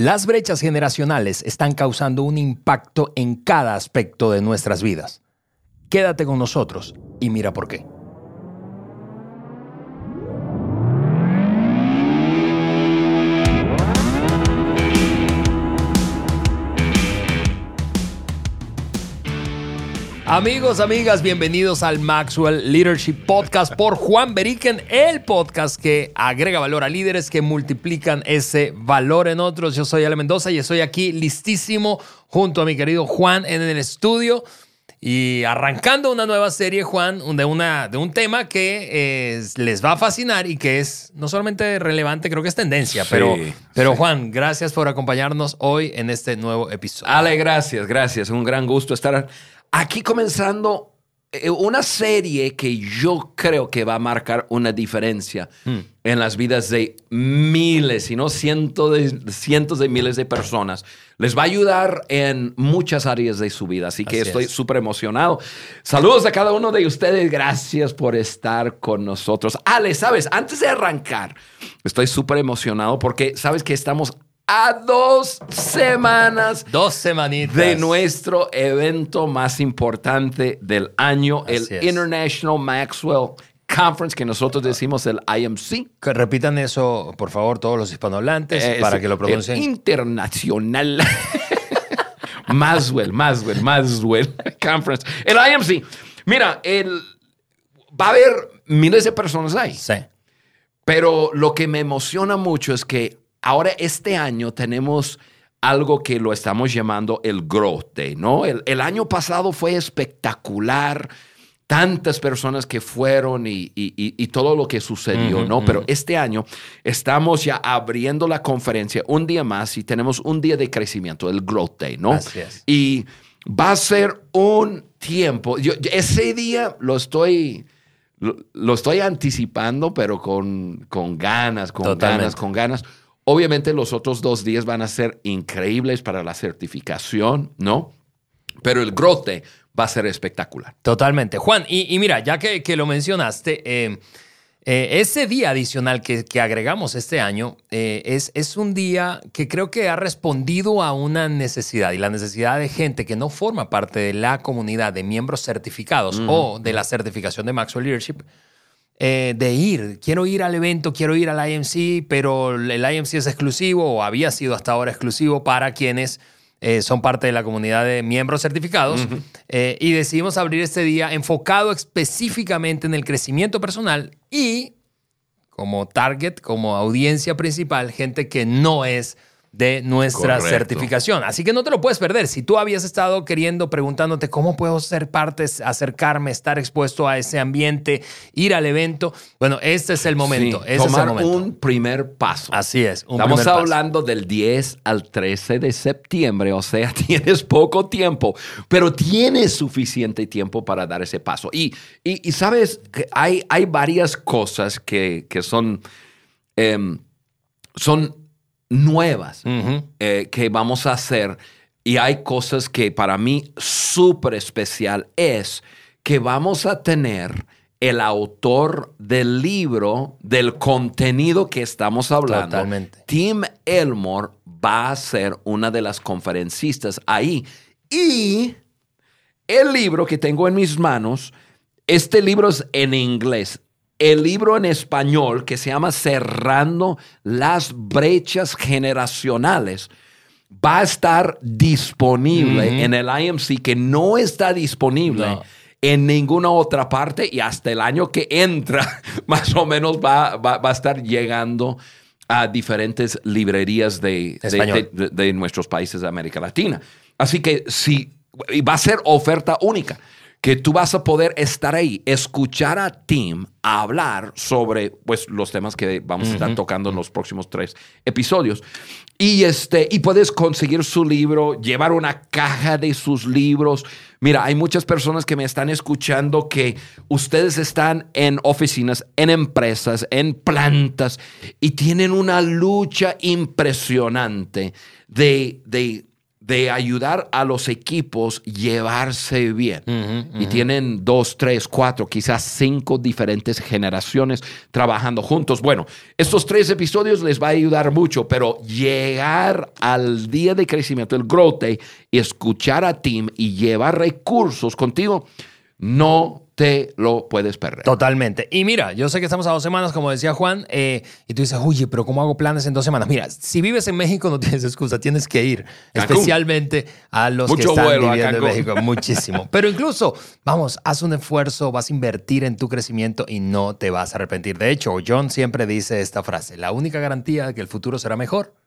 Las brechas generacionales están causando un impacto en cada aspecto de nuestras vidas. Quédate con nosotros y mira por qué. Amigos, amigas, bienvenidos al Maxwell Leadership Podcast por Juan Beriken, el podcast que agrega valor a líderes que multiplican ese valor en otros. Yo soy Ale Mendoza y estoy aquí listísimo junto a mi querido Juan en el estudio y arrancando una nueva serie, Juan, de, una, de un tema que eh, les va a fascinar y que es no solamente relevante, creo que es tendencia, pero, pero Juan, gracias por acompañarnos hoy en este nuevo episodio. Ale, gracias, gracias. Un gran gusto estar aquí comenzando eh, una serie que yo creo que va a marcar una diferencia hmm. en las vidas de miles, si no cientos de, cientos de miles de personas. Les va a ayudar en muchas áreas de su vida, así que estoy súper emocionado. Saludos a cada uno de ustedes, gracias por estar con nosotros. Ale, sabes, antes de arrancar, estoy súper emocionado porque sabes que estamos a dos semanas. Dos semanitas. De nuestro evento más importante del año, el International Maxwell Conference, que nosotros decimos el IMC. Que repitan eso, por favor, todos los hispanohablantes, para que lo pronuncien. internacional. Maxwell, Maxwell, Maxwell Conference. El IMC. Mira, el, va a haber miles de personas ahí. Sí. Pero lo que me emociona mucho es que Ahora, este año tenemos algo que lo estamos llamando el Growth Day, ¿no? El, año pasado fue espectacular, tantas personas que fueron y, todo lo que sucedió, ¿no? Pero este año estamos ya abriendo la conferencia un día más y tenemos un día de crecimiento, el Growth Day, ¿no? Así es. Y va a ser un tiempo, yo, ese día lo estoy... Lo, estoy anticipando, pero con, con ganas, con ganas, con ganas Obviamente los otros dos días van a ser increíbles para la certificación, ¿no? Pero el grote va a ser espectacular. Totalmente. Juan, y, mira, ya que, lo mencionaste, eh, eh, ese día adicional que, agregamos este año eh, es, es, un día que creo que ha respondido a una necesidad y la necesidad de gente que no forma parte de la comunidad de miembros certificados o de la certificación de Maxwell Leadership eh, de ir. Quiero ir al evento, quiero ir al IMC, pero el IMC es exclusivo o había sido hasta ahora exclusivo para quienes eh, son parte de la comunidad de miembros certificados. Eh, y decidimos abrir este día enfocado específicamente en el crecimiento personal y como target, como audiencia principal, gente que no es de nuestra certificación. Así que no te lo puedes perder. Si tú habías estado queriendo, preguntándote cómo puedo ser parte, acercarme, estar expuesto a ese ambiente, ir al evento, bueno, este es el momento. tomar un primer paso. Así es. Estamos hablando del 10 al 13 de septiembre, o sea, tienes poco tiempo, pero tienes suficiente tiempo para dar ese paso. Y, y, sabes, que hay, hay varias cosas que, son... Em, son nuevas eh, que vamos a hacer. Y hay cosas que para mí súper especial es que vamos a tener el autor del libro, del contenido que estamos hablando. Totalmente. Tim Elmore va a ser una de las conferencistas ahí. Y el libro que tengo en mis manos, este libro es en inglés el libro en español que se llama Cerrando las brechas generacionales va a estar disponible en el IMC que no está disponible. En ninguna otra parte y hasta el año que entra, más o menos va, a estar llegando a diferentes librerías de, de, nuestros países de América Latina. Así que sí, va a ser oferta única que tú vas a poder estar ahí, escuchar a Tim hablar sobre pues, los temas que vamos a estar tocando en los próximos tres episodios. Y, este, y puedes conseguir su libro, llevar una caja de sus libros. Mira, hay muchas personas que me están escuchando que ustedes están en oficinas, en empresas, en plantas y tienen una lucha impresionante de, de de ayudar a los equipos llevarse bien. Y tienen dos, tres, cuatro, quizás cinco diferentes generaciones trabajando juntos. Bueno, estos tres episodios les va a ayudar mucho, pero llegar al día de crecimiento, el growth day, y escuchar a Tim y llevar recursos contigo, no te lo puedes perder. Totalmente. Y mira, yo sé que estamos a dos semanas, como decía Juan, eh, y tú dices, oye, pero ¿cómo hago planes en dos semanas? Mira, si vives en México no tienes excusa, tienes que ir, especialmente a los que están viviendo en México. Muchísimo. Pero incluso, vamos, haz un esfuerzo, vas a invertir en tu crecimiento y no te vas a arrepentir. De hecho, John siempre dice esta frase, la única garantía de que el futuro será mejor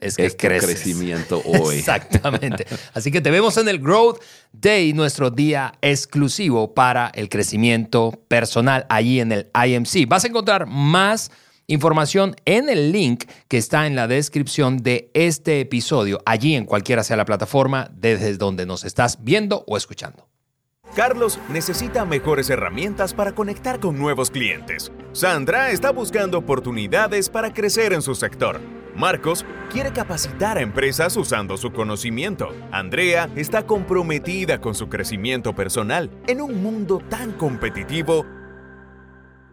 es que crecimiento hoy. Exactamente. Así que te vemos en el Growth Day, nuestro día exclusivo para el crecimiento personal allí en el IMC. Vas a encontrar más información en el link que está en la descripción de este episodio, allí en cualquiera sea la plataforma desde donde nos estás viendo o escuchando. Carlos necesita mejores herramientas para conectar con nuevos clientes. Sandra está buscando oportunidades para crecer en su sector. Marcos quiere capacitar a empresas usando su conocimiento. Andrea está comprometida con su crecimiento personal. En un mundo tan competitivo,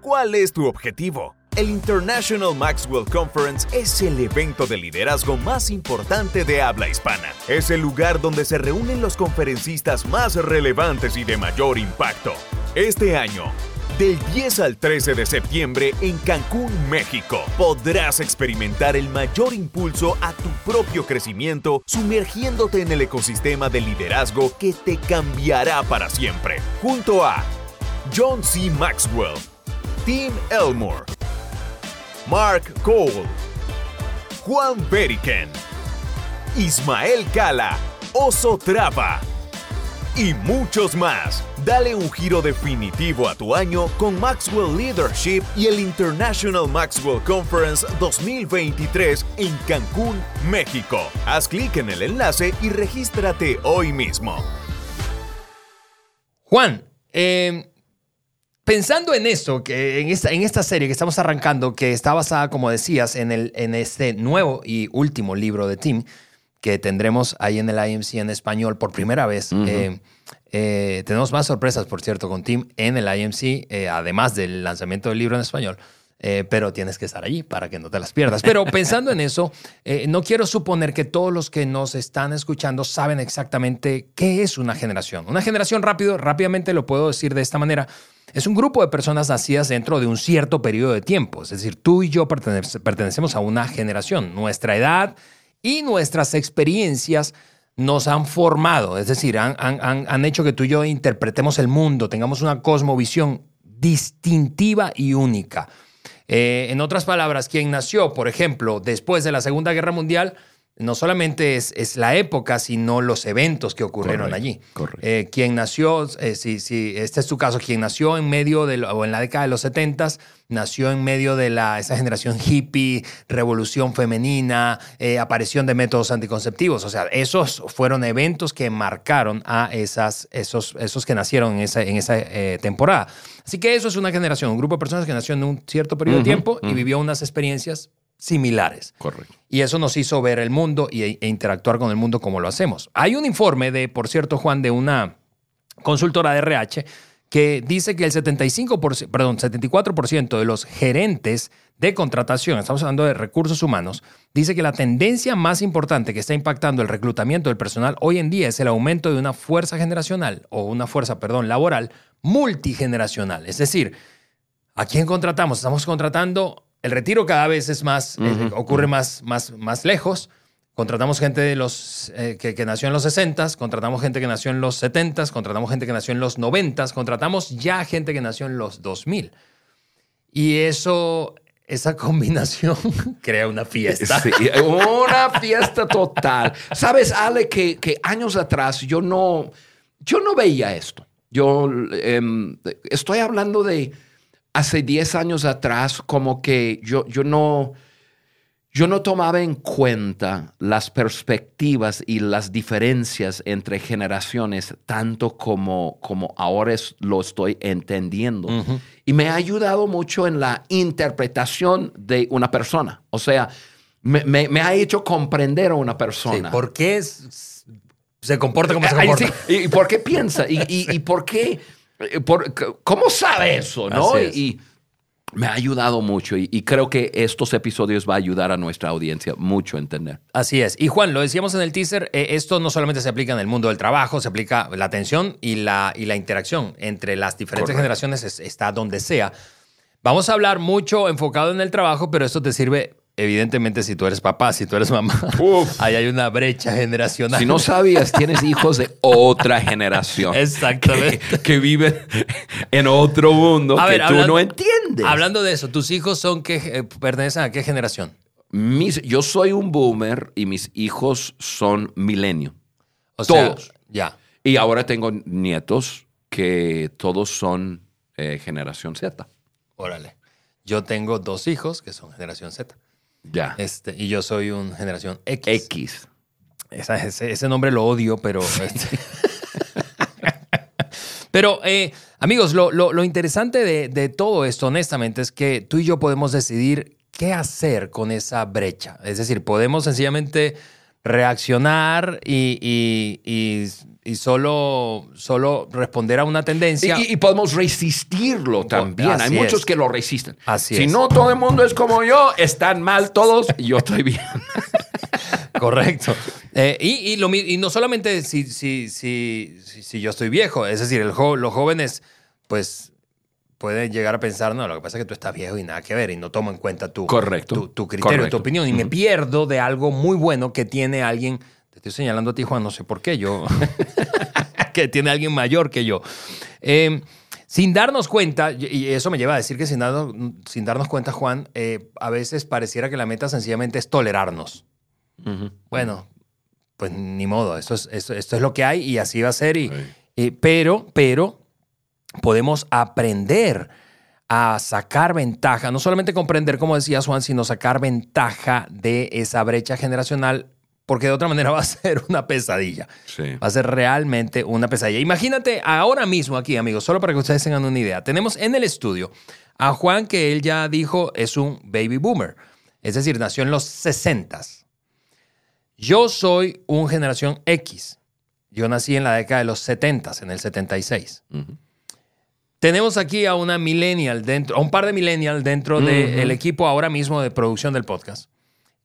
¿cuál es tu objetivo? El International Maxwell Conference es el evento de liderazgo más importante de habla hispana. Es el lugar donde se reúnen los conferencistas más relevantes y de mayor impacto. Este año, del 10 al 13 de septiembre en Cancún, México, podrás experimentar el mayor impulso a tu propio crecimiento sumergiéndote en el ecosistema de liderazgo que te cambiará para siempre. Junto a John C. Maxwell, Tim Elmore, Mark Cole, Juan Beriken, Ismael Cala, Oso Trapa y muchos más. Dale un giro definitivo a tu año con Maxwell Leadership y el International Maxwell Conference 2023 en Cancún, México. Haz clic en el enlace y regístrate hoy mismo. Juan, eh, pensando en esto, que en esta, en esta serie que estamos arrancando, que está basada, como decías, en, el, en este nuevo y último libro de Tim, que tendremos ahí en el IMC en español por primera vez. Eh, eh, tenemos más sorpresas, por cierto, con Tim en el IMC, eh, además del lanzamiento del libro en español. pero tienes que estar allí para que no te las pierdas. Pero pensando en eso, no quiero suponer que todos los que nos están escuchando saben exactamente qué es una generación. Una generación rápido, rápidamente lo puedo decir de esta manera. Es un grupo de personas nacidas dentro de un cierto periodo de tiempo. Es decir, tú y yo pertenecemos a una generación. Nuestra edad, y nuestras experiencias nos han formado, es decir, han, hecho que tú y yo interpretemos el mundo, tengamos una cosmovisión distintiva y única. Eh, en otras palabras, quien nació, por ejemplo, después de la Segunda Guerra Mundial, no solamente es, es, la época, sino los eventos que ocurrieron allí. Eh, quien nació, eh, si, si, este es tu caso, quien nació en medio de, o en la década de los 70 nació en medio de la, esa generación hippie, revolución femenina, eh, aparición de métodos anticonceptivos. O sea, esos fueron eventos que marcaron a esas, esos, esos que nacieron en esa, en esa temporada. Así que eso es una generación, un grupo de personas que nació en un cierto periodo de tiempo y vivió unas experiencias similares. Correcto. Y eso nos hizo ver el mundo e, e interactuar con el mundo como lo hacemos. Hay un informe de, por cierto, Juan, de una consultora de RH que dice que el 75%, perdón, 74% de los gerentes de contratación, estamos hablando de recursos humanos, dice que la tendencia más importante que está impactando el reclutamiento del personal hoy en día es el aumento de una fuerza generacional o una fuerza, perdón, laboral multigeneracional. Es decir, ¿a quién contratamos? Estamos contratando el retiro cada vez es más, eh, ocurre más, más, más lejos. Contratamos gente de los, eh, que, nació en los 60, contratamos gente que nació en los 70, contratamos gente que nació en los 90, contratamos ya gente que nació en los 2000. Y eso, esa combinación crea una fiesta. Una fiesta total. Sabes, Ale, que, que, años atrás yo no, yo no veía esto. Yo em, estoy hablando de hace 10 años atrás como que yo, yo, no, yo no tomaba en cuenta las perspectivas y las diferencias entre generaciones tanto como, como ahora lo estoy entendiendo. Y me ha ayudado mucho en la interpretación de una persona. O sea, me, me- me ha hecho comprender a una Sí, persona. ¿Por qué es- se comporta como se comporta? sí, ¿Y, por qué piensa? ¿Y, y- y por qué? eh, por- ¿Cómo sabe eso? ¿no? Es. Y, me ha ayudado mucho y, y creo que estos episodios va a ayudar a nuestra audiencia mucho a entender. Así es. Y Juan, lo decíamos en el teaser, eh, esto no solamente se aplica en el mundo del trabajo, se aplica la atención y la, y la interacción entre las diferentes Correcto. generaciones, es- está donde sea. Vamos a hablar mucho enfocado en el trabajo, pero esto te sirve evidentemente si tú eres papá, si tú eres mamá. Uf. Ahí hay una brecha generacional. Si no sabías, tienes hijos de otra generación. Exactamente. Que, que viven en otro mundo A que ver, tú hablando- no entiendes. Hablando de eso, ¿tus hijos son que eh, pertenecen a qué generación? Mis- yo soy un boomer y mis hijos son milenio. O sea, Todos. ya. Y ahora tengo nietos que todos son eh, generación Z. Órale. Yo tengo dos hijos que son generación Z. Ya. Este, y yo soy un generación X. X. Esa- ese, ese nombre lo odio, pero. este- pero, eh, amigos, lo, lo- lo interesante de, de todo esto, honestamente, es que tú y yo podemos decidir qué hacer con esa brecha. Es decir, podemos sencillamente reaccionar y, y- y- y solo, solo responder a una tendencia. y- y podemos resistirlo también. Así Hay muchos que lo resisten. Así si es. no todo el mundo es como yo, están mal todos y yo estoy bien. Correcto. Eh, y, y lo mi- y no solamente si, si, si, si, yo estoy viejo, es decir, el jo- los jóvenes, pues pueden llegar a pensar, no, lo que pasa es que tú estás viejo y nada que ver, y no tomo en cuenta tu, Correcto. tu, tu criterio, Correcto. tu opinión, y me pierdo de algo muy bueno que tiene alguien, te estoy señalando a ti, Juan, no sé por qué, yo, que tiene alguien mayor que yo. Eh, sin darnos cuenta, y eso me lleva a decir que sin, darnos- sin darnos cuenta, Juan, eh, a veces pareciera que la meta sencillamente es tolerarnos. Bueno, pues ni modo, esto es, esto, esto es lo que hay y así va a ser. Y, Sí. y- pero, pero podemos aprender a sacar ventaja, no solamente comprender, como decía Juan, sino sacar ventaja de esa brecha generacional, porque de otra manera va a ser una pesadilla. Sí. Va a ser realmente una pesadilla. Imagínate ahora mismo aquí, amigos, solo para que ustedes tengan una idea. Tenemos en el estudio a Juan, que él ya dijo es un baby boomer. Es decir, nació en los 60s. Yo soy un generación X. Yo nací en la década de los 70s, en el 76. Ujú. Tenemos aquí a una millennial dentro, a un par de millennial dentro del equipo ahora mismo de producción del podcast.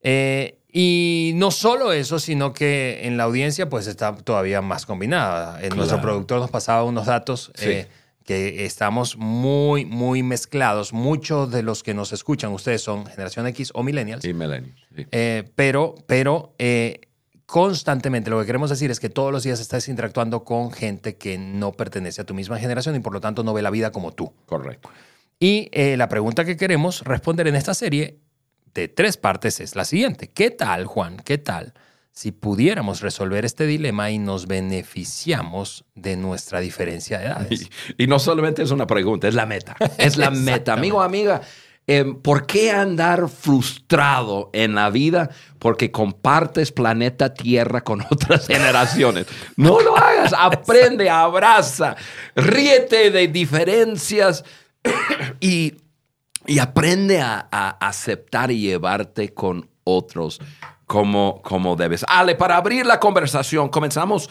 Eh, y no solo eso, sino que en la audiencia pues está todavía más combinada. Eh, Nuestro productor nos pasaba unos datos Sí. eh, que estamos muy, muy mezclados. Muchos de los que nos escuchan, ustedes son generación X o millennials. Y millennials. sí. Eh, pero, pero eh, constantemente lo que queremos decir es que todos los días estás interactuando con gente que no pertenece a tu misma generación y por lo tanto no ve la vida como tú. Correcto. Y eh, la pregunta que queremos responder en esta serie de tres partes es la siguiente. ¿Qué tal, Juan? ¿Qué tal si pudiéramos resolver este dilema y nos beneficiamos de nuestra diferencia de edades? Y, y no solamente es una pregunta, es la meta. Es la meta. Amigo, amiga, eh, ¿por qué andar frustrado en la vida? Porque compartes planeta Tierra con otras generaciones. No lo hagas. Aprende, abraza, ríete de diferencias y, y aprende a, a aceptar y llevarte con otros como, como debes. Ale, para abrir la conversación, comenzamos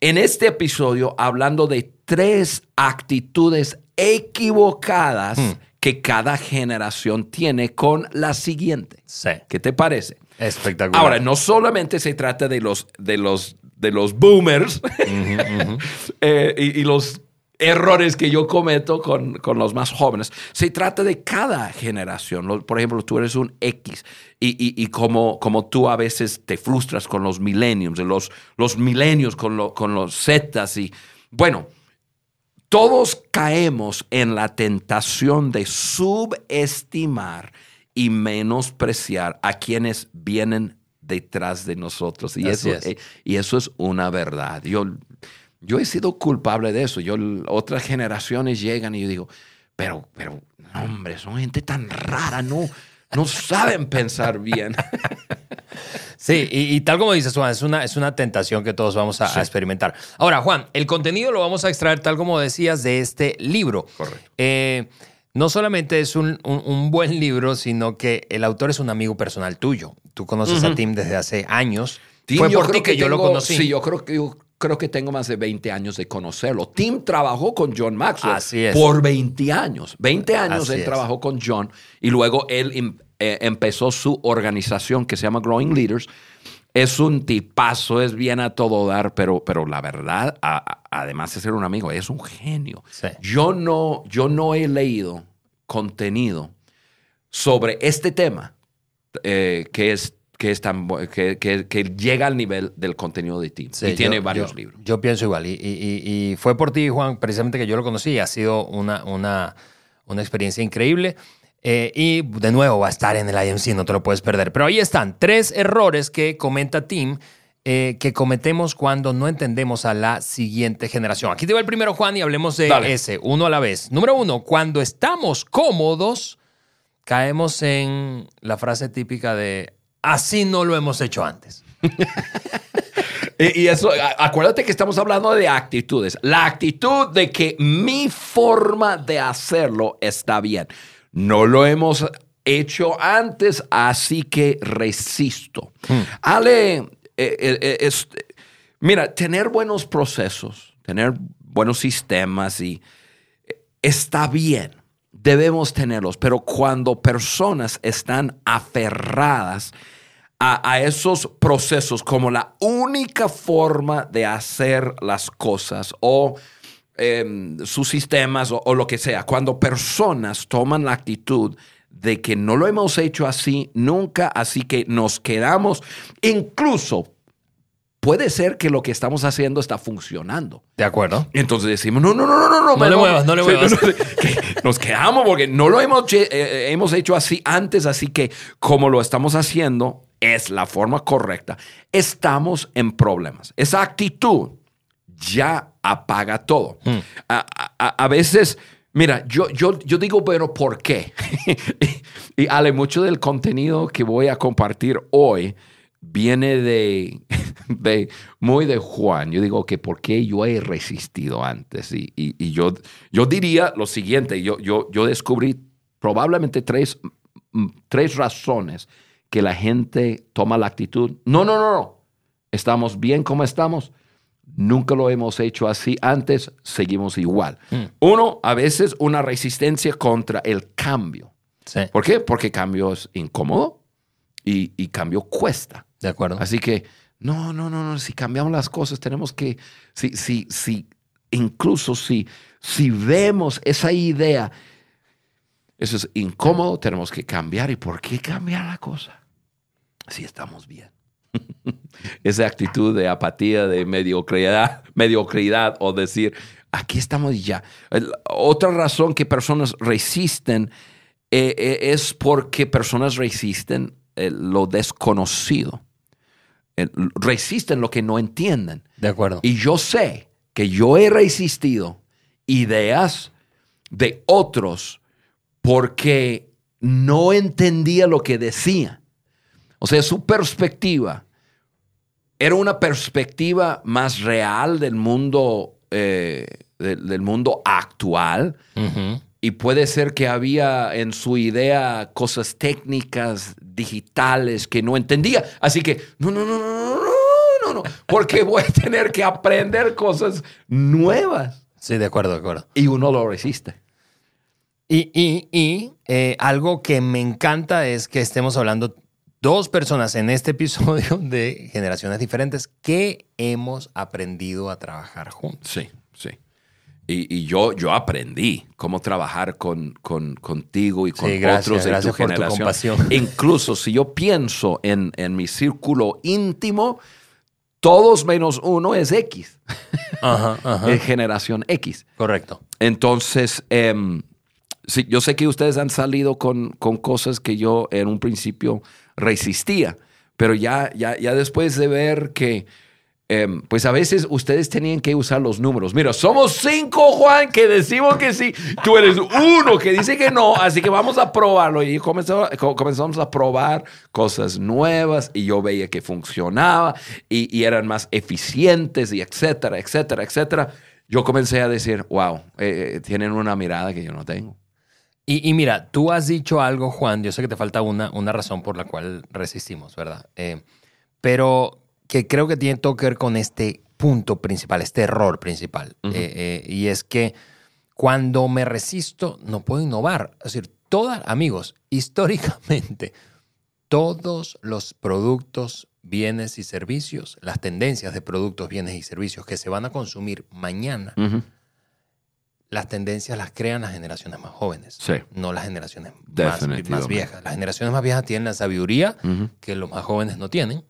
en este episodio hablando de tres actitudes equivocadas que cada generación tiene con la siguiente. Sí. ¿Qué te parece? Espectacular. Ahora, no solamente se trata de los, de los, de los boomers eh, y, y los errores que yo cometo con, con los más jóvenes, se trata de cada generación. Por ejemplo, tú eres un X y, y- y como, como tú a veces te frustras con los millenniums, los, los milenios con, lo- con los Zetas y bueno, todos caemos en la tentación de subestimar y menospreciar a quienes vienen detrás de nosotros. Y, Así eso, es. eh, y eso es una verdad. Yo, yo he sido culpable de eso. Yo, otras generaciones llegan y yo digo, pero, pero, no, hombre, son gente tan rara, no, no saben pensar bien. Sí, y, y tal como dices, Juan, es una, es una tentación que todos vamos a, a experimentar. Ahora, Juan, el contenido lo vamos a extraer, tal como decías, de este libro. Correcto. Eh, no solamente es un, un- un buen libro, sino que el autor es un amigo personal tuyo. Tú conoces a Tim desde hace años. Tim, Fue por ti que, yo lo conocí. Sí, yo creo que yo creo que tengo más de 20 años de conocerlo. Tim trabajó con John Maxwell Así es. por 20 años. 20 años Así él es. trabajó con John y luego él em- eh, empezó su organización que se llama Growing Leaders. Es un tipazo, es bien a todo dar, pero, pero la verdad, a- a- además de ser un amigo, es un genio. Sí. Yo, no, yo no he leído contenido sobre este tema eh, que es que es tan que, que- que llega al nivel del contenido de Tim. Sí, y tiene yo- varios yo- libros. Yo pienso igual. Y, y- y- y fue por ti, Juan, precisamente que yo lo conocí. y Ha sido una, una, una experiencia increíble. Eh, y de nuevo va a estar en el IMC, no te lo puedes perder. Pero ahí están, tres errores que comenta Tim eh, que cometemos cuando no entendemos a la siguiente generación. Aquí te va el primero, Juan, y hablemos de Dale. ese, uno a la vez. Número uno, cuando estamos cómodos, caemos en la frase típica de así no lo hemos hecho antes. Y, eso, acuérdate que estamos hablando de actitudes. La actitud de que mi forma de hacerlo está bien. No lo hemos hecho antes, así que resisto. Ale, eh, eh, eh, es- mira, tener buenos procesos, tener buenos sistemas y está bien. Debemos tenerlos, pero cuando personas están aferradas a, a esos procesos como la única forma de hacer las cosas o em, sus sistemas o, o lo que sea. Cuando personas toman la actitud de que no lo hemos hecho así nunca, así que nos quedamos, incluso puede ser que lo que estamos haciendo está funcionando. ¿De acuerdo? Entonces decimos, no, no, no, no, no, no. No le muevas, no le muevas. nos quedamos porque no lo hemos, che- eh, hemos hecho así antes, así que como lo estamos haciendo es la forma correcta. Estamos en problemas. Esa actitud ya apaga todo. Hmm. A, a- a veces, mira, yo, yo, yo digo, pero ¿por qué? y Ale, mucho del contenido que voy a compartir hoy viene de, de muy de Juan. Yo digo que por qué yo he resistido antes. Y, y- y yo, yo diría lo siguiente, yo, yo, yo descubrí probablemente tres, mm, tres razones que la gente toma la actitud. No, no, no, no. Estamos bien como estamos. Nunca lo hemos hecho así antes, seguimos igual. Uno, a veces una resistencia contra el cambio. Sí, ¿Por qué? Porque cambio es incómodo y, y cambio cuesta. de acuerdo. Así que, no, no, no, no, si cambiamos las cosas, tenemos que, si, si, si, incluso si, si vemos esa idea, eso es incómodo, tenemos que cambiar. ¿Y por qué cambiar la cosa? Si estamos bien. Esa actitud de apatía, de mediocridad, mediocridad o decir, aquí estamos ya. Otra razón que personas resisten eh, eh, es porque personas resisten eh, lo desconocido. Resisten lo que no entienden. De acuerdo. Y yo sé que yo he resistido ideas de otros porque no entendía lo que decían. O sea, su perspectiva era una perspectiva más real del mundo, eh, del, del mundo actual. Y puede ser que había en su idea cosas técnicas, digitales que no entendía. Así que, no, no, no, no, no, no, no, porque voy a tener que aprender cosas nuevas. Sí, de acuerdo, de acuerdo. Y uno lo resiste. Y, y- y, eh, algo que me encanta es que estemos hablando dos personas en este episodio de generaciones diferentes que hemos aprendido a trabajar juntos. Sí, sí. Y, y yo, yo aprendí cómo trabajar con, con- contigo y con Sí, gracias, otros de gracias tu por tu generación. compasión. Incluso si yo pienso en, en mi círculo íntimo, todos menos uno es X, Ajá, ajá. es generación X. Correcto. Entonces, em, sí, yo sé que ustedes han salido con, con cosas que yo en un principio resistía, pero ya, ya, ya después de ver que, em, pues a veces ustedes tenían que usar los números. Mira, somos cinco, Juan, que decimos que sí. Tú eres uno que dice que no, así que vamos a probarlo. Y comenzamos, co- comenzamos a probar cosas nuevas y yo veía que funcionaba y, y eran más eficientes y etcétera, etcétera, etcétera. Yo comencé a decir, wow, eh, tienen una mirada que yo no tengo. Y, y mira, tú has dicho algo, Juan, yo sé que te falta una, una razón por la cual resistimos, ¿verdad? Eh, pero que creo que tiene todo que ver con este punto principal, este error principal. Eh, eh, y es que cuando me resisto, no puedo innovar. Es decir, todas, amigos, históricamente, todos los productos, bienes y servicios, las tendencias de productos, bienes y servicios que se van a consumir mañana. Las tendencias las crean las generaciones más jóvenes, Sí. no las generaciones más, viejas. Las generaciones más viejas tienen la sabiduría que los más jóvenes no tienen,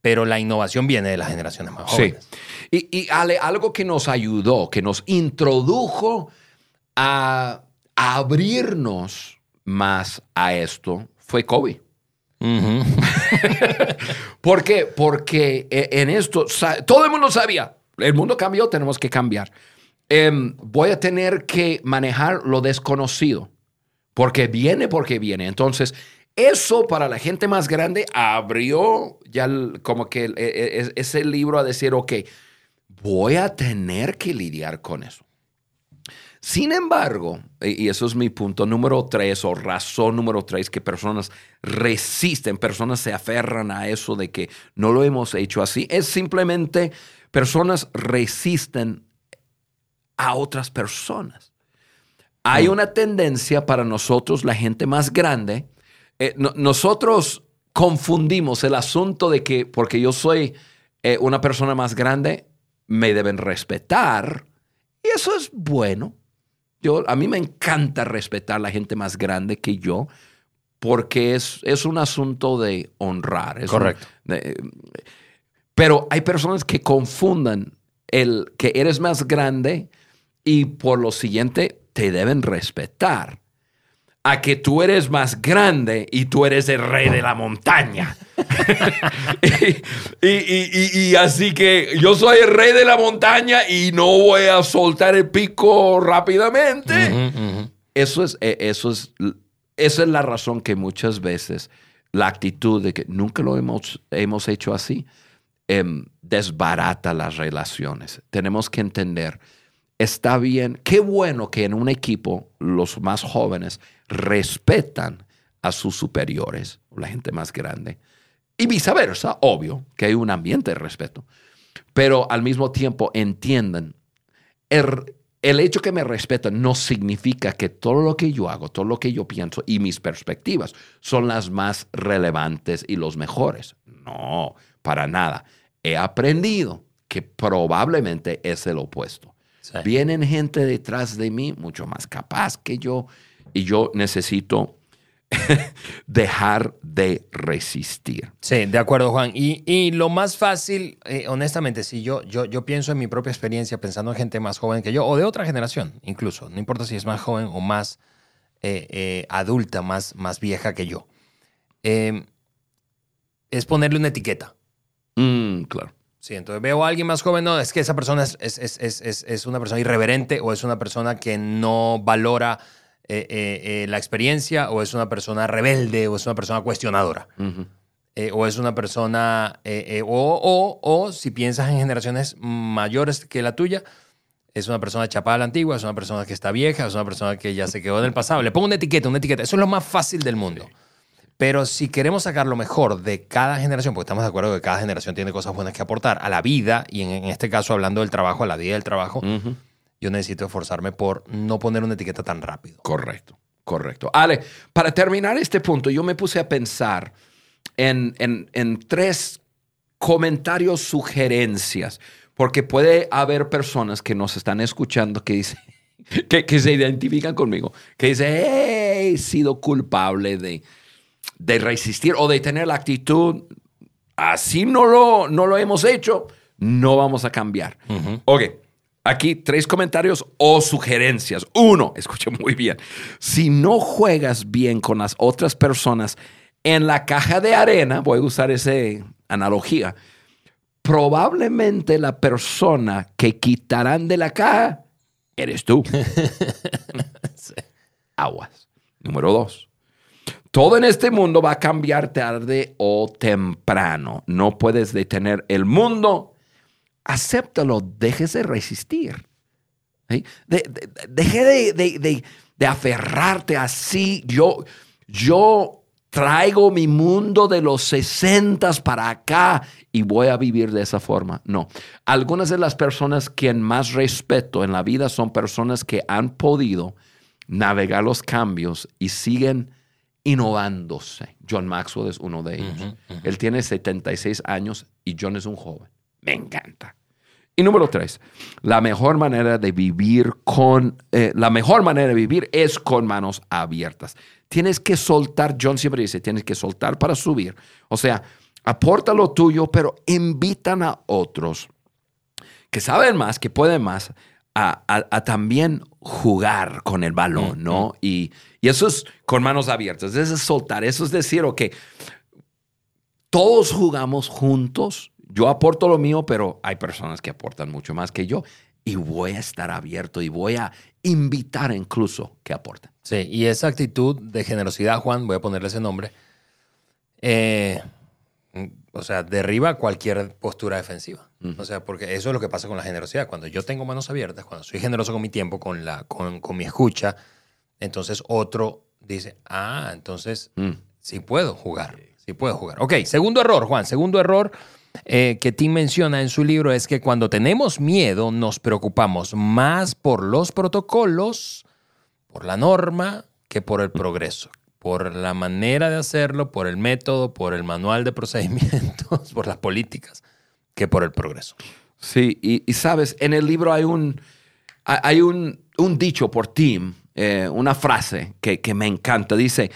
pero la innovación viene de las generaciones más Sí. jóvenes. Y, y Ale, algo que nos ayudó, que nos introdujo a, a abrirnos más a esto, fue COVID. Ujú. ¿Por qué? Porque eh, en esto todo el mundo sabía, el mundo cambió, tenemos que cambiar. Em, voy a tener que manejar lo desconocido, porque viene, porque viene. Entonces, eso para la gente más grande abrió ya como que e- e- ese libro a decir, ok, voy a tener que lidiar con eso. Sin embargo, y eso es mi punto número tres o razón número tres, que personas resisten, personas se aferran a eso de que no lo hemos hecho así, es simplemente personas resisten a otras personas. Hay una tendencia para nosotros, la gente más grande, eh, no- nosotros confundimos el asunto de que porque yo soy eh, una persona más grande, me deben respetar. Y eso es bueno. Yo, a mí me encanta respetar a la gente más grande que yo porque es, es un asunto de honrar. es un- Correcto. de- pero hay personas que confundan el que eres más grande y por lo siguiente te deben respetar. A que tú eres más grande y tú eres el rey de la montaña. y, y- y- y- y así que yo soy el rey de la montaña y no voy a soltar el pico rápidamente. Eso es, eh, eso es, esa es la razón que muchas veces la actitud de que nunca lo hemos, hemos hecho así em, desbarata las relaciones. Tenemos que entender, está bien, qué bueno que en un equipo los más jóvenes respetan a sus superiores, la gente más grande, y viceversa, obvio, que hay un ambiente de respeto, pero al mismo tiempo entiendan el, el hecho que me respetan no significa que todo lo que yo hago, todo lo que yo pienso y mis perspectivas son las más relevantes y los mejores. No, para nada. He aprendido que probablemente es el opuesto. Sí. Vienen gente detrás de mí mucho más capaz que yo y yo necesito dejar de resistir. Sí, de acuerdo, Juan. Y, y lo más fácil, eh, honestamente, si yo, yo, yo pienso en mi propia experiencia, pensando en gente más joven que yo, o de otra generación incluso, no importa si es más joven o más eh, eh, adulta, más, más vieja que yo, es ponerle una etiqueta. Mm, claro. Sí, entonces veo a alguien más joven, no, es que esa persona es, es, es, es, es- una persona irreverente o es una persona que no valora eh, eh, eh, la experiencia o es una persona rebelde o es una persona cuestionadora. O es una persona, o, o, o si piensas en generaciones mayores que la tuya, es una persona chapada a la antigua, es una persona que está vieja, es una persona que ya se quedó en el pasado. Le pongo una etiqueta, una etiqueta. Eso es lo más fácil del mundo. Pero si queremos sacar lo mejor de cada generación, porque estamos de acuerdo que cada generación tiene cosas buenas que aportar a la vida, y en, en este caso hablando del trabajo, a la vida del trabajo, Ujú. yo necesito esforzarme por no poner una etiqueta tan rápido. Correcto, correcto. Ale, para terminar este punto, yo me puse a pensar en, en- en tres comentarios, sugerencias, porque puede haber personas que nos están escuchando que dicen, que, que se identifican conmigo, que dicen, he sido culpable de, de resistir o de tener la actitud, así no lo, no lo hemos hecho, no vamos a cambiar. Ok, aquí tres comentarios o sugerencias. Uno, escucha muy bien, si no juegas bien con las otras personas en la caja de arena, voy a usar esa analogía, probablemente la persona que quitarán de la caja eres tú. Aguas. Número dos. Todo en este mundo va a cambiar tarde o temprano. No puedes detener el mundo. Acéptalo, dejes de resistir. De- de- deje de, aferrarte así. Yo, yo traigo mi mundo de los 60 para acá y voy a vivir de esa forma. No. Algunas de las personas que más respeto en la vida son personas que han podido navegar los cambios y siguen innovándose. John Maxwell es uno de ellos. Él tiene 76 años y John es un joven. Me encanta. Y número tres, la mejor manera de vivir con, eh, la mejor manera de vivir es con manos abiertas. Tienes que soltar, John siempre dice, tienes que soltar para subir. O sea, aporta lo tuyo, pero invitan a otros que saben más, que pueden más, a, a- a también jugar con el balón, ¿no? Y, y eso es con manos abiertas, eso es soltar, eso es decir, ok, todos jugamos juntos, yo aporto lo mío, pero hay personas que aportan mucho más que yo y voy a estar abierto y voy a invitar incluso que aporten. Sí, y esa actitud de generosidad, Juan, voy a ponerle ese nombre, eh, o sea, derriba cualquier postura defensiva. O sea, porque eso es lo que pasa con la generosidad. Cuando yo tengo manos abiertas, cuando soy generoso con mi tiempo, con, la, con, con mi escucha, entonces otro dice, ah, entonces Mm. sí puedo jugar, sí puedo jugar. Ok, segundo error, Juan, segundo error eh, que Tim menciona en su libro es que cuando tenemos miedo nos preocupamos más por los protocolos, por la norma, que por el progreso, por la manera de hacerlo, por el método, por el manual de procedimientos, por las políticas, que por el progreso. Sí, y, sabes, en el libro hay un, hay hay un, un dicho por Tim, eh, una frase que, que me encanta. Dice,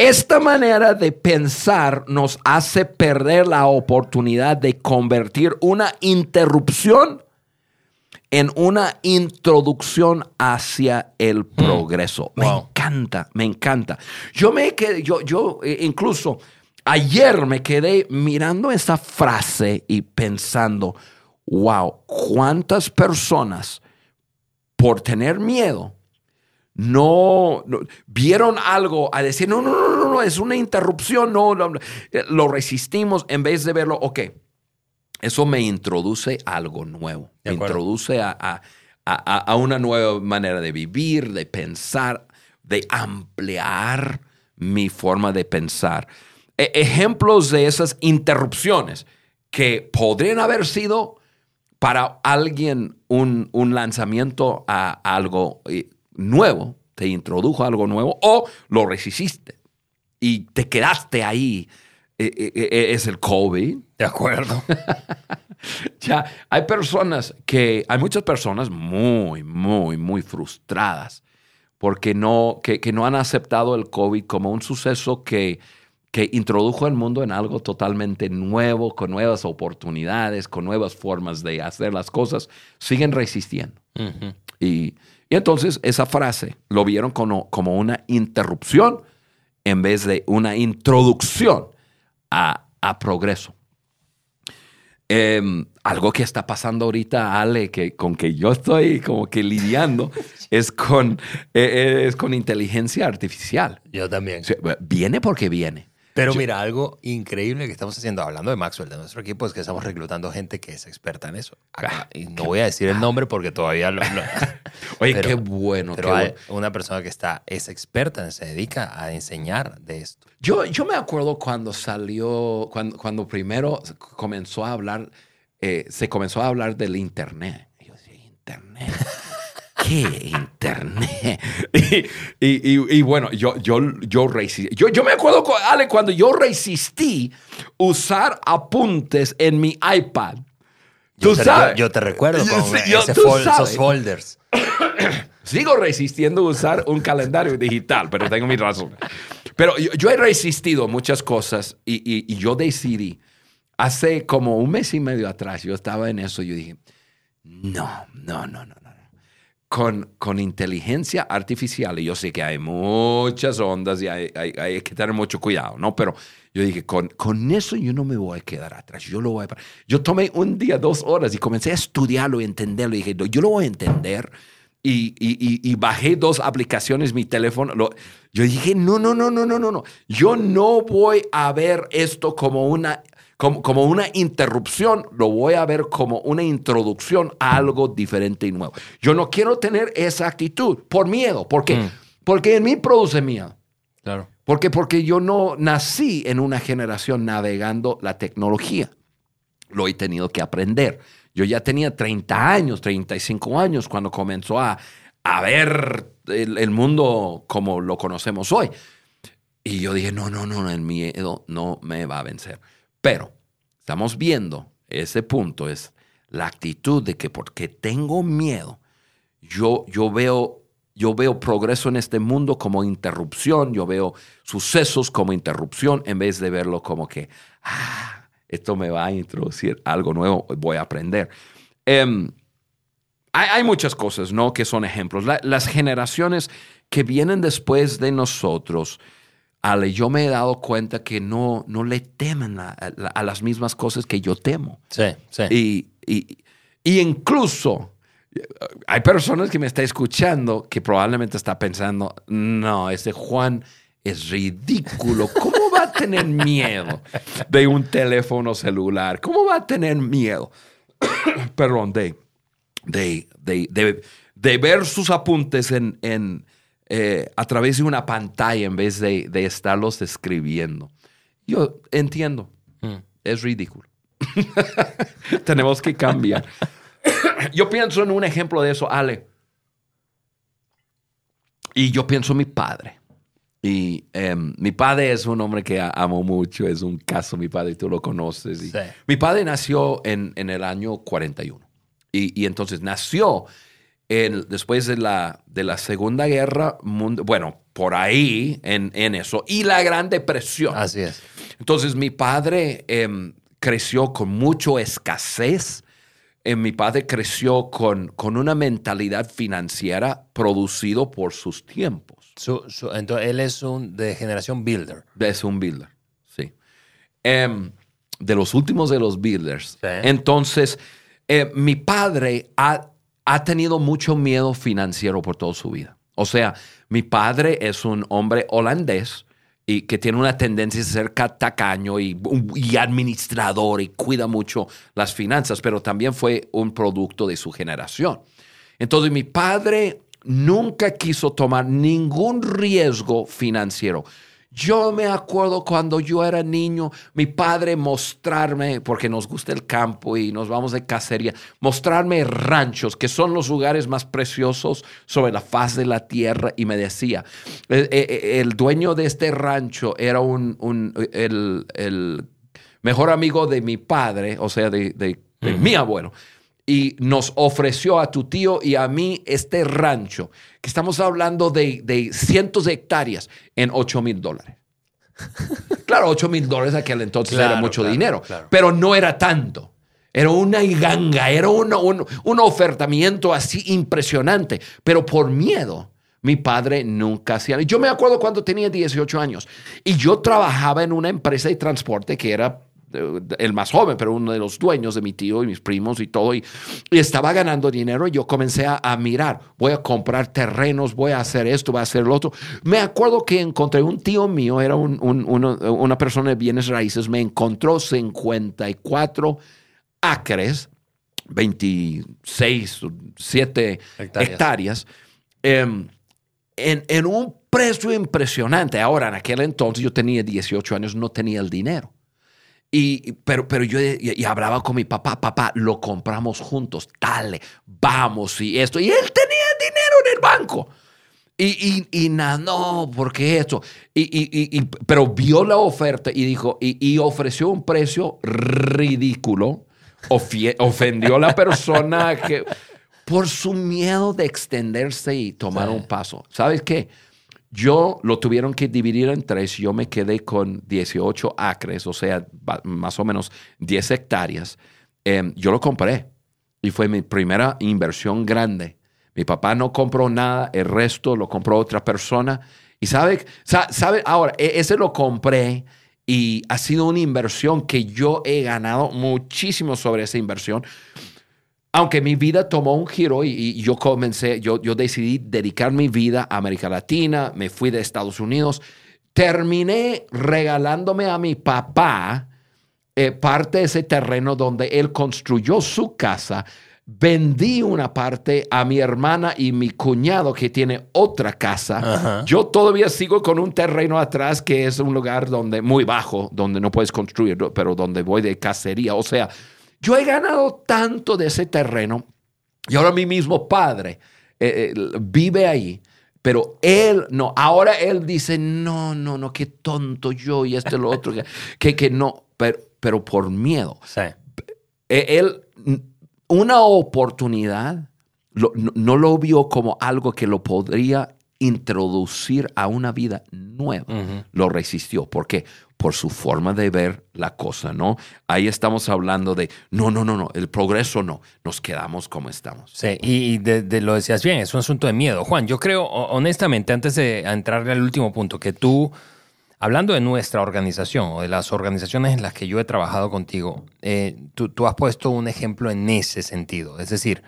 esta manera de pensar nos hace perder la oportunidad de convertir una interrupción en una introducción hacia el progreso. Me Wow. encanta, me encanta. Yo me quedé, yo, yo eh, incluso ayer me quedé mirando esa frase y pensando, wow, cuántas personas por tener miedo no, no- vieron algo a decir, no, no, no, no, no, es una interrupción, no, no, no". Eh, lo resistimos en vez de verlo, ok, eso me introduce a algo nuevo, me introduce a, a- a- a una nueva manera de vivir, de pensar, de ampliar mi forma de pensar. E- ejemplos de esas interrupciones que podrían haber sido para alguien un, un lanzamiento a algo eh, nuevo, te introdujo algo nuevo o lo resististe y te quedaste ahí, es el COVID. De acuerdo. Ya, hay personas que, hay muchas personas muy, muy, muy frustradas porque no, que, que no han aceptado el COVID como un suceso que, que introdujo al mundo en algo totalmente nuevo, con nuevas oportunidades, con nuevas formas de hacer las cosas, siguen resistiendo. Y, y entonces esa frase lo vieron como, como una interrupción en vez de una introducción a, a progreso. Em, algo que está pasando ahorita, Ale, que con que yo estoy como que lidiando, es con, eh, es con inteligencia artificial. Yo también. Viene porque viene. Pero mira, algo increíble que estamos haciendo, hablando de Maxwell, de nuestro equipo, es que estamos reclutando gente que es experta en eso. Acá, y no voy a decir el nombre porque todavía lo... lo- Oye, Pero- qué bueno. pero qué hay bueno. una persona que está, es experta, se dedica a enseñar de esto. Yo, yo me acuerdo cuando salió, cuando, cuando primero comenzó a hablar, eh, se comenzó a hablar del Internet. Y yo decía, ¿Internet? ¿Qué Internet? Y, y- y- y bueno, yo, yo, yo resistí. Yo, yo me acuerdo, cu- Ale, cuando yo resistí usar apuntes en mi iPad. Yo Tú te, sabes. Yo, te recuerdo con ese fol- sabes. esos folders. Sigo resistiendo usar un calendario digital, pero tengo mi razón. Pero yo, yo he resistido muchas cosas y, yo decidí, hace como un mes y medio atrás, yo estaba en eso y yo dije, no, no, no. no. Con, con inteligencia artificial, y yo sé que hay muchas ondas y hay, hay- hay que tener mucho cuidado, ¿no? Pero yo dije, con, con eso yo no me voy a quedar atrás, yo lo voy a... Yo tomé un día, dos horas y comencé a estudiarlo y entenderlo dije, "No, yo lo voy a entender y, y- y- bajé dos aplicaciones, mi teléfono. yo dije, no, no, no, no, no, no, no. Yo no voy a ver esto como una, como, como una interrupción, lo voy a ver como una introducción a algo diferente y nuevo. Yo no quiero tener esa actitud por miedo. ¿Por qué? Mm. Porque en mí produce miedo. Claro. ¿Por qué? Porque yo no nací en una generación navegando la tecnología. Lo he tenido que aprender. Yo ya tenía 30 años, 35 años cuando comenzó a, a ver el, el mundo como lo conocemos hoy. Y yo dije, no, no, no, el miedo no me va a vencer. Pero estamos viendo ese punto, es la actitud de que porque tengo miedo, yo, yo, veo, yo veo progreso en este mundo como interrupción, yo veo sucesos como interrupción en vez de verlo como que, ah, esto me va a introducir algo nuevo, voy a aprender. Em, hay, hay muchas cosas, ¿no? Que son ejemplos. La- las generaciones que vienen después de nosotros, Ale, yo me he dado cuenta que no, no le temen a, a- a las mismas cosas que yo temo. Sí, sí. Y, y- y incluso eh, hay personas que me están escuchando que probablemente está pensando, no, ese Juan es ridículo. ¿Cómo va a tener miedo de un teléfono celular? ¿Cómo va a tener miedo? Perdón, de, de, de, de- de ver sus apuntes en, en, eh, a través de una pantalla en vez de, de estarlos escribiendo. Yo entiendo, Mm. es ridículo. Tenemos que cambiar. yo pienso en un ejemplo de eso, Ale. Y yo pienso en mi padre. Y em, mi padre es un hombre que amo mucho, es un caso, mi padre, tú lo conoces. Y Sí. Mi padre nació en, en el año 41. Y, y entonces nació en- después de la, de la Segunda Guerra Mundial, bueno, por ahí en, en eso, y la Gran Depresión. Así es. Entonces mi padre em, creció con mucho escasez. Eh, mi padre creció con, con una mentalidad financiera producido por sus tiempos. Su- su- entonces, él es un de generación builder. Es un builder, sí. Em, de los últimos de los builders. Sí. Entonces, eh, mi padre ha, ha tenido mucho miedo financiero por toda su vida. O sea, mi padre es un hombre holandés y que tiene una tendencia a ser ca- tacaño y, y administrador y cuida mucho las finanzas, pero también fue un producto de su generación. Entonces mi padre nunca quiso tomar ningún riesgo financiero. Yo me acuerdo cuando yo era niño, mi padre mostrarme, porque nos gusta el campo y nos vamos de cacería, mostrarme ranchos, que son los lugares más preciosos sobre la faz de la tierra, y me decía, eh, eh, el dueño de este rancho era un, un- el, el mejor amigo de mi padre, o sea, de, de- de mi abuelo y nos ofreció a tu tío y a mí este rancho, que estamos hablando de, de cientos de hectáreas, en 8 mil dólares. Claro, 8 mil dólares aquel entonces Claro, era mucho claro, dinero, claro. pero no era tanto. Era una ganga, era una- un, un ofertamiento así impresionante, pero por miedo. Mi padre nunca hacía. Yo me acuerdo cuando tenía 18 años y yo trabajaba en una empresa de transporte que era el más joven, pero uno de los dueños de mi tío y mis primos y todo, y, y estaba ganando dinero y yo comencé a, a mirar, voy a comprar terrenos, voy a hacer esto, voy a hacer lo otro. Me acuerdo que encontré un tío mío, era un- un- uno- una persona de bienes raíces, me encontró 54 acres, 26, 7 Hectáreas. hectáreas, em, en, en un precio impresionante. Ahora, en aquel entonces yo tenía 18 años, no tenía el dinero. Y, pero, pero yo y, y hablaba con mi papá, papá, lo compramos juntos, dale, vamos y esto. Y él tenía dinero en el banco. Y, y, y nada, no, ¿por qué esto? Y, y, y- y- pero vio la oferta y dijo, y, y ofreció un precio ridículo, ofie- ofendió a la persona que, por su miedo de extenderse y tomar Sí. un paso. ¿Sabes qué? Yo lo tuvieron que dividir en tres. Yo me quedé con 18 acres, o sea, más o menos 10 hectáreas. Em, yo lo compré y fue mi primera inversión grande. Mi papá no compró nada, el resto lo compró otra persona. Y sabe, sa- sabe, ahora, e- ese lo compré y ha sido una inversión que yo he ganado muchísimo sobre esa inversión. Aunque mi vida tomó un giro y, y yo comencé, yo, yo decidí dedicar mi vida a América Latina, me fui de Estados Unidos, terminé regalándome a mi papá eh, parte de ese terreno donde él construyó su casa. Vendí una parte a mi hermana y mi cuñado que tiene otra casa. Ajá. Yo todavía sigo con un terreno atrás que es un lugar donde muy bajo, donde no puedes construir, pero donde voy de cacería. O sea, yo he ganado tanto de ese terreno y ahora mi mismo padre eh, eh, vive ahí. Pero él no, ahora él dice, no, no, no, qué tonto yo y esto y lo otro, que, que, que no, pero, pero por miedo. Sí. Eh, Él, una oportunidad, lo- no, no lo vio como algo que lo podría introducir a una vida nueva. Lo resistió. ¿Por qué? Por su forma de ver la cosa, ¿no? Ahí estamos hablando de, no, no, no, no, el progreso no, nos quedamos como estamos. Sí, y, de, de- lo decías bien, es un asunto de miedo. Juan, yo creo, ho- honestamente, antes de entrar al último punto, que tú, hablando de nuestra organización o de las organizaciones en las que yo he trabajado contigo, eh, tú, tú has puesto un ejemplo en ese sentido. Es decir,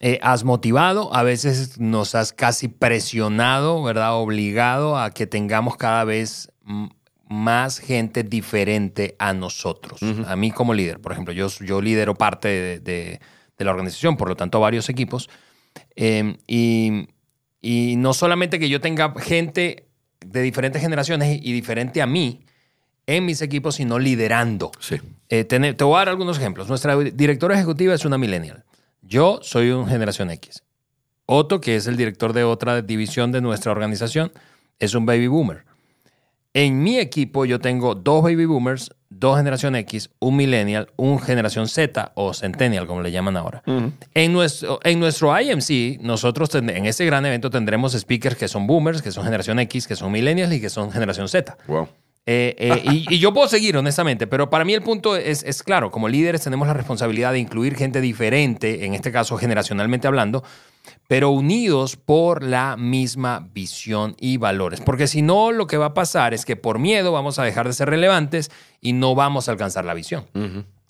eh, has motivado, a veces nos has casi presionado, ¿verdad? Obligado a que tengamos cada vez más gente diferente a nosotros. A mí como líder, por ejemplo, yo, yo lidero parte de, de- de la organización, por lo tanto varios equipos. Eh, y, y no solamente que yo tenga gente de diferentes generaciones y diferente a mí en mis equipos, sino liderando. Sí. Eh, tener- te voy a dar algunos ejemplos. Nuestra directora ejecutiva es una millennial. Yo soy un generación X. Otto, que es el director de otra división de nuestra organización, es un baby boomer. En mi equipo yo tengo dos baby boomers, dos generación X, un millennial, un generación Z o centennial, como le llaman ahora. en, nuestro, en nuestro IMC, nosotros en este gran evento tendremos speakers que son boomers, que son generación X, que son millennials y que son generación Z. Wow. Eh, eh, y, y yo puedo seguir, honestamente, pero para mí el punto es, es claro, como líderes tenemos la responsabilidad de incluir gente diferente, en este caso generacionalmente hablando, pero unidos por la misma visión y valores. Porque si no, lo que va a pasar es que por miedo vamos a dejar de ser relevantes y no vamos a alcanzar la visión.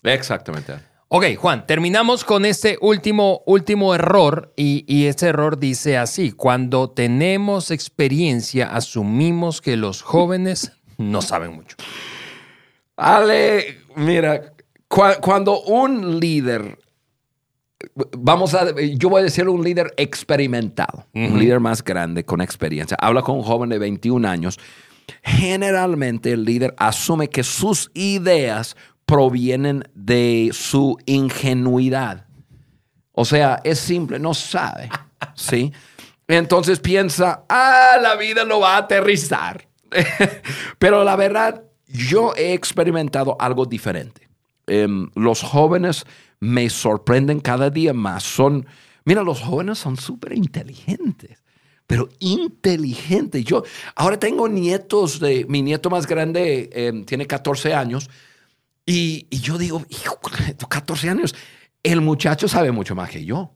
Exactamente. Ok, Juan, terminamos con este último, último error y, y este error dice así, cuando tenemos experiencia asumimos que los jóvenes no saben mucho. Ale, mira, cua- cuando un líder, vamos a, yo voy a decir un líder experimentado, un líder más grande con experiencia, habla con un joven de 21 años, generalmente el líder asume que sus ideas provienen de su ingenuidad. O sea, es simple, no sabe, ¿sí? Entonces piensa, ah, la vida lo va a aterrizar. Pero la verdad, yo he experimentado algo diferente. Em, los jóvenes me sorprenden cada día más. Son, mira, los jóvenes son súper inteligentes, pero inteligentes. Yo ahora tengo nietos de, mi nieto más grande em, tiene 14 años y, y yo digo, hijo, 14 años, el muchacho sabe mucho más que yo.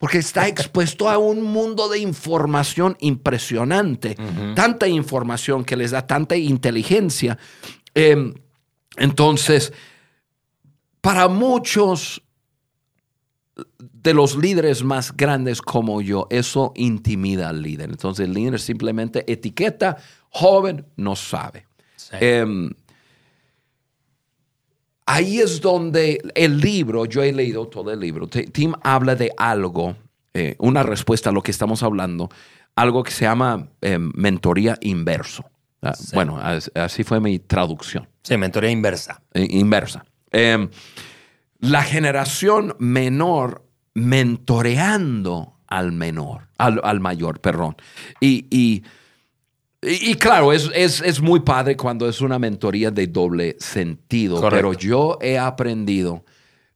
Porque está expuesto a un mundo de información impresionante. Tanta información que les da tanta inteligencia. Em, entonces, para muchos de los líderes más grandes como yo, eso intimida al líder. Entonces, el líder simplemente etiqueta, joven, no sabe. Sí. Em, ahí es donde el libro, yo he leído todo el libro, Tim habla de algo, eh, una respuesta a lo que estamos hablando, algo que se llama em, mentoría inverso. Ah, Sí. Bueno, as- así fue mi traducción, Sí, mentoría inversa. eh, inversa. Em, la generación menor mentoreando al menor, al, al mayor, perdón. Y, y- y- y claro, es, es- es muy padre cuando es una mentoría de doble sentido, Correcto. pero yo he aprendido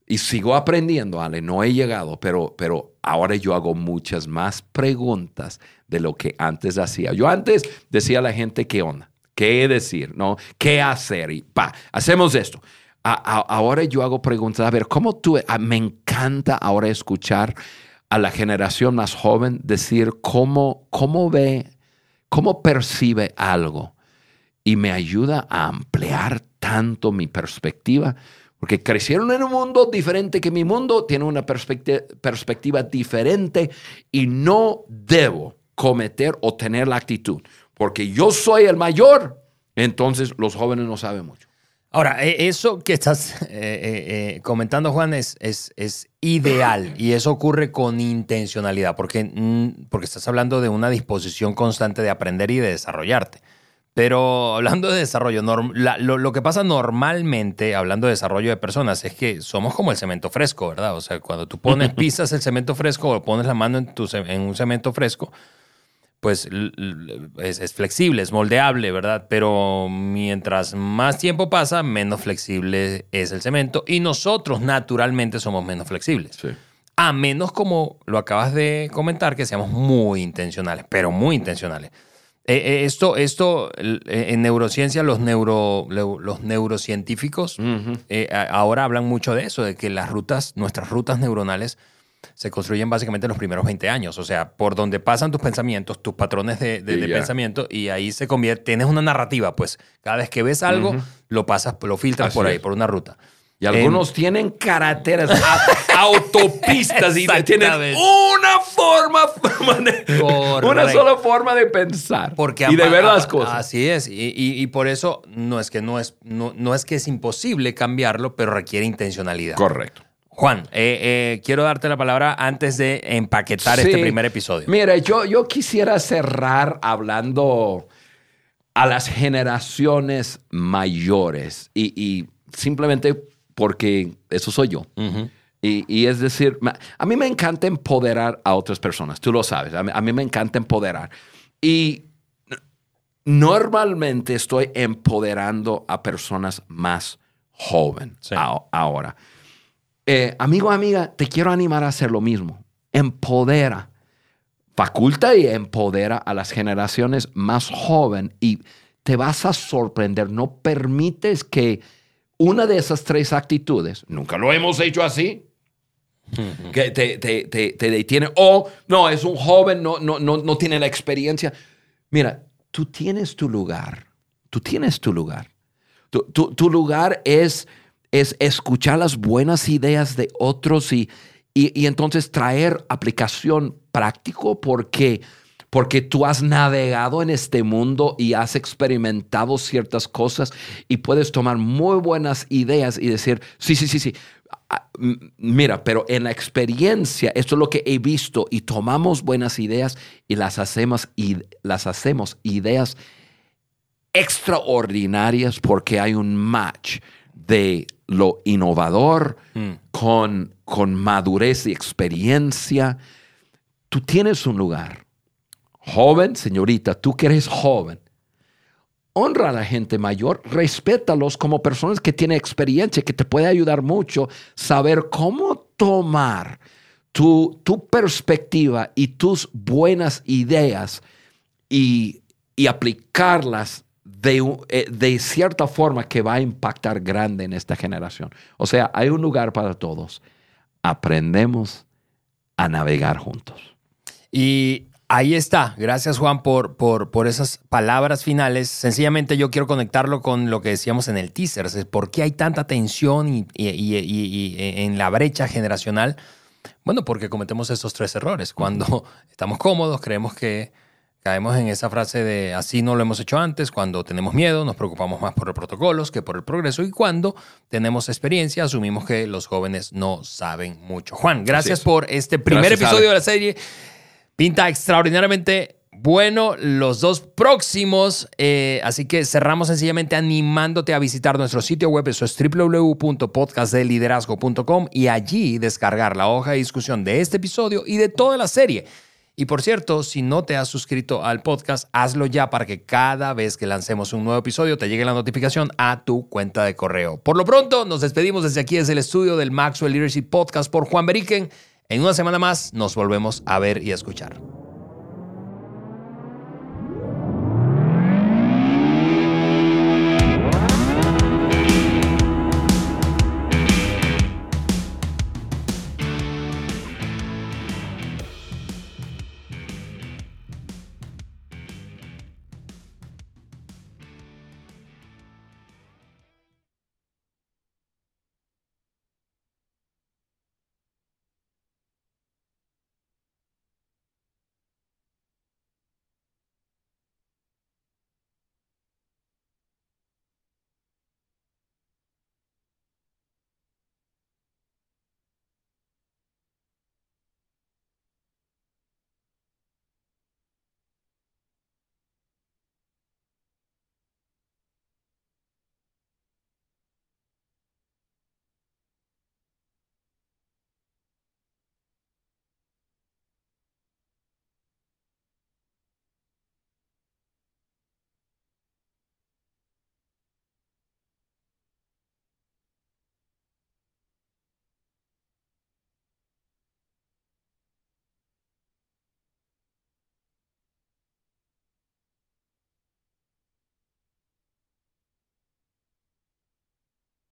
y sigo aprendiendo, Ale, no he llegado, pero, pero ahora yo hago muchas más preguntas de lo que antes hacía. Yo antes decía a la gente qué onda, qué decir, ¿no? ¿Qué hacer? Y pa, hacemos esto. A- a- ahora yo hago preguntas, a ver, ¿cómo tú? ah, me encanta ahora escuchar a la generación más joven decir cómo, cómo ve, cómo percibe algo y me ayuda a ampliar tanto mi perspectiva Porque crecieron en un mundo diferente que mi mundo, tienen una perspectiva diferente y no debo cometer o tener la actitud. Porque yo soy el mayor, entonces los jóvenes no saben mucho. Ahora, e, eso que estás eh, eh, eh, comentando, Juan, es, es, ideal y eso ocurre con intencionalidad, porque, mm, porque estás hablando de una disposición constante de aprender y de desarrollarte. Pero hablando de desarrollo, lo, que pasa normalmente, hablando de desarrollo de personas, es que somos como el cemento fresco, ¿verdad? O sea, cuando tú pones, pisas el cemento fresco o pones la mano en, tu, en un cemento fresco, pues es, flexible, es moldeable, ¿verdad? Pero mientras más tiempo pasa, menos flexible es el cemento y nosotros naturalmente somos menos flexibles. A menos como lo acabas de comentar, que seamos muy intencionales, pero muy intencionales. Eh, eh, esto, esto eh, en neurociencia, los, neuro, los neurocientíficos ahora hablan mucho de eso, de que las rutas, nuestras rutas neuronales, se construyen básicamente en los primeros 20 años. O sea, por donde pasan tus pensamientos, tus patrones de, pensamiento, y ahí se convierte, tienes una narrativa, pues cada vez que ves algo, lo pasas, lo filtras por ahí, por una ruta. Y algunos tienen carreteras, autopistas y tienen una forma, una sola forma de pensar Porque y de ver las cosas. Así es. Y, por eso no es que no es, no, no es que es imposible cambiarlo, pero requiere intencionalidad. Correcto. Juan, eh, eh, quiero darte la palabra antes de empaquetar este primer episodio. Mira, yo, yo quisiera cerrar hablando a las generaciones mayores y, simplemente porque eso soy yo. y, es decir, a mí me encanta empoderar a otras personas, tú lo sabes, a mí, me encanta empoderar. Y normalmente estoy empoderando a personas más jóvenes ahora. Eh, amigo, amiga, te quiero animar a hacer lo mismo. Empodera, faculta y empodera a las generaciones más jóvenes y te vas a sorprender. No permites que una de esas tres actitudes, nunca lo hemos hecho así, que te, te, detiene, o no, es un joven, no, no, no, no tiene la experiencia. Mira, tú tienes tu lugar, tú tienes tu lugar. tu lugar es es escuchar las buenas ideas de otros y, y, entonces traer aplicación práctico porque, porque tú has navegado en este mundo y has experimentado ciertas cosas y puedes tomar muy buenas ideas y decir, sí, sí, sí, sí. Ah, mira, pero en la experiencia, esto es lo que he visto y tomamos buenas ideas y las hacemos, y las hacemos ideas extraordinarias porque hay un match de lo innovador, mm. con, con madurez y experiencia. Tú tienes un lugar. Joven, señorita, tú que eres joven, honra a la gente mayor, respétalos como personas que tienen experiencia, que te puede ayudar mucho saber cómo tomar tu, tu perspectiva y tus buenas ideas y, y aplicarlas eh, de, cierta forma que va a impactar grande en esta generación. O sea, hay un lugar para todos. Aprendemos a navegar juntos. Y ahí está. Gracias, Juan, por, por, por esas palabras finales. Sencillamente yo quiero conectarlo con lo que decíamos en el teaser. ¿Por qué hay tanta tensión y, en la brecha generacional? Bueno, porque cometemos esos tres errores. Cuando estamos cómodos, creemos que Caemos en esa frase de así no lo hemos hecho antes, cuando tenemos miedo nos preocupamos más por los protocolos que por el progreso y cuando tenemos experiencia asumimos que los jóvenes no saben mucho. Juan, gracias por este primer episodio de la serie. Pinta extraordinariamente bueno los dos próximos, eh, así que cerramos sencillamente animándote a visitar nuestro sitio web, eso es www.podcastdeliderazgo.com y allí descargar la hoja de discusión de este episodio y de toda la serie. Y por cierto, si no te has suscrito al podcast, hazlo ya para que cada vez que lancemos un nuevo episodio te llegue la notificación a tu cuenta de correo. Por lo pronto, nos despedimos desde aquí, desde el estudio del Maxwell Leadership Podcast por Juan Beriken. En una semana más nos volvemos a ver y a escuchar.